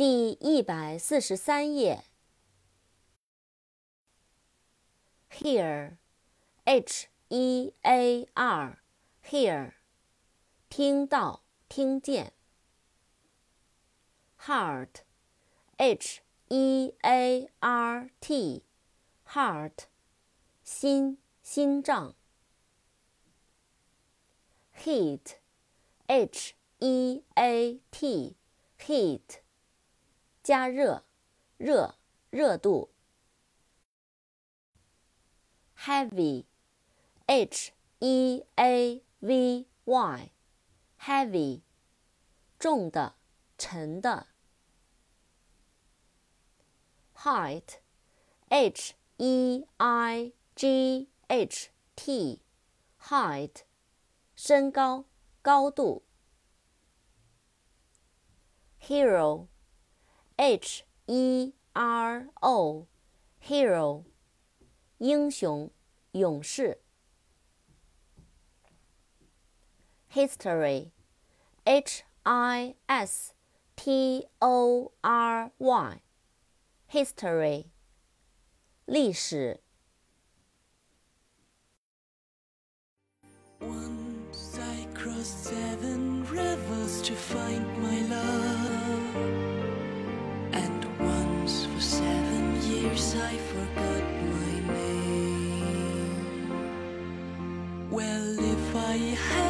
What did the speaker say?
第一百四十三页。Hear，H E A R，Hear，听到，听见。Heart，H E A R T，Heart，心，心脏。Heat，H E A T，Heat。加热，热，热度。Heavy，H E A V Y，Heavy，重的，沉的。Height，H E I G H T，Height，身高，高度。Hero。H E R O，hero，英雄，勇士。History，H I S T O R Y，history，历史。I Forgot my name. Well, if I have